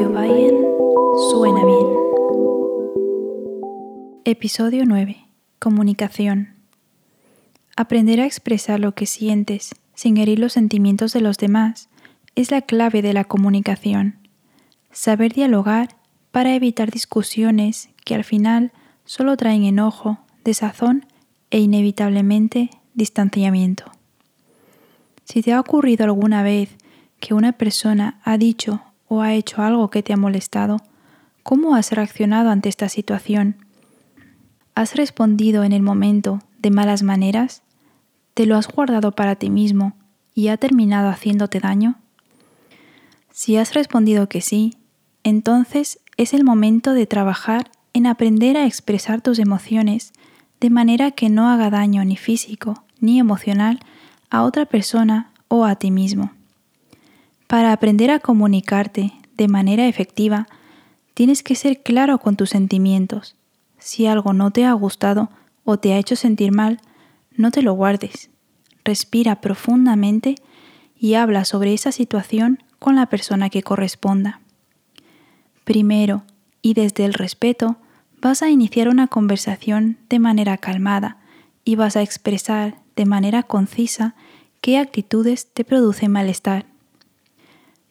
Suena bien. Episodio 9. Comunicación. Aprender a expresar lo que sientes sin herir los sentimientos de los demás es la clave de la comunicación. Saber dialogar para evitar discusiones que al final solo traen enojo, desazón e inevitablemente distanciamiento. Si te ha ocurrido alguna vez que una persona ha dicho o ha hecho algo que te ha molestado, ¿cómo has reaccionado ante esta situación? ¿Has respondido en el momento de malas maneras? ¿Te lo has guardado para ti mismo y ha terminado haciéndote daño? Si has respondido que sí, entonces es el momento de trabajar en aprender a expresar tus emociones de manera que no haga daño ni físico ni emocional a otra persona o a ti mismo. Para aprender a comunicarte de manera efectiva, tienes que ser claro con tus sentimientos si algo no te ha gustado o te ha hecho sentir mal, no te lo guardes. Respira profundamente y habla sobre esa situación con la persona que corresponda. Primero, y desde el respeto, vas a iniciar una conversación de manera calmada y vas a expresar de manera concisa qué actitudes te producen malestar.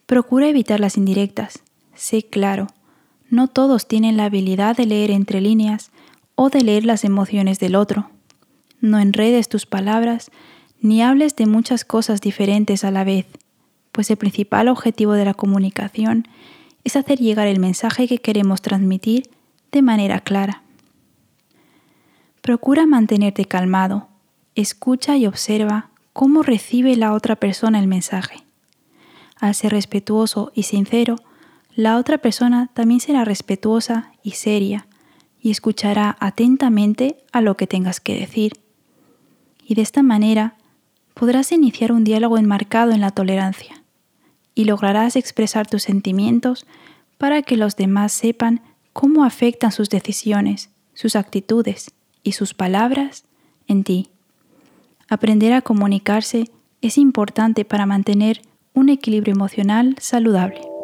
Procura evitar las indirectas. Sé claro, no todos tienen la habilidad de leer entre líneas o de leer las emociones del otro. No enredes tus palabras ni hables de muchas cosas diferentes a la vez, pues el principal objetivo de la comunicación es hacer llegar el mensaje que queremos transmitir de manera clara. Procura mantenerte calmado, escucha y observa cómo recibe la otra persona el mensaje. Al ser respetuoso y sincero, la otra persona también será respetuosa y seria y escuchará atentamente a lo que tengas que decir. Y de esta manera podrás iniciar un diálogo enmarcado en la tolerancia y lograrás expresar tus sentimientos para que los demás sepan cómo afectan sus decisiones, sus actitudes y sus palabras en ti. Aprender a comunicarse es importante para mantener un equilibrio emocional saludable.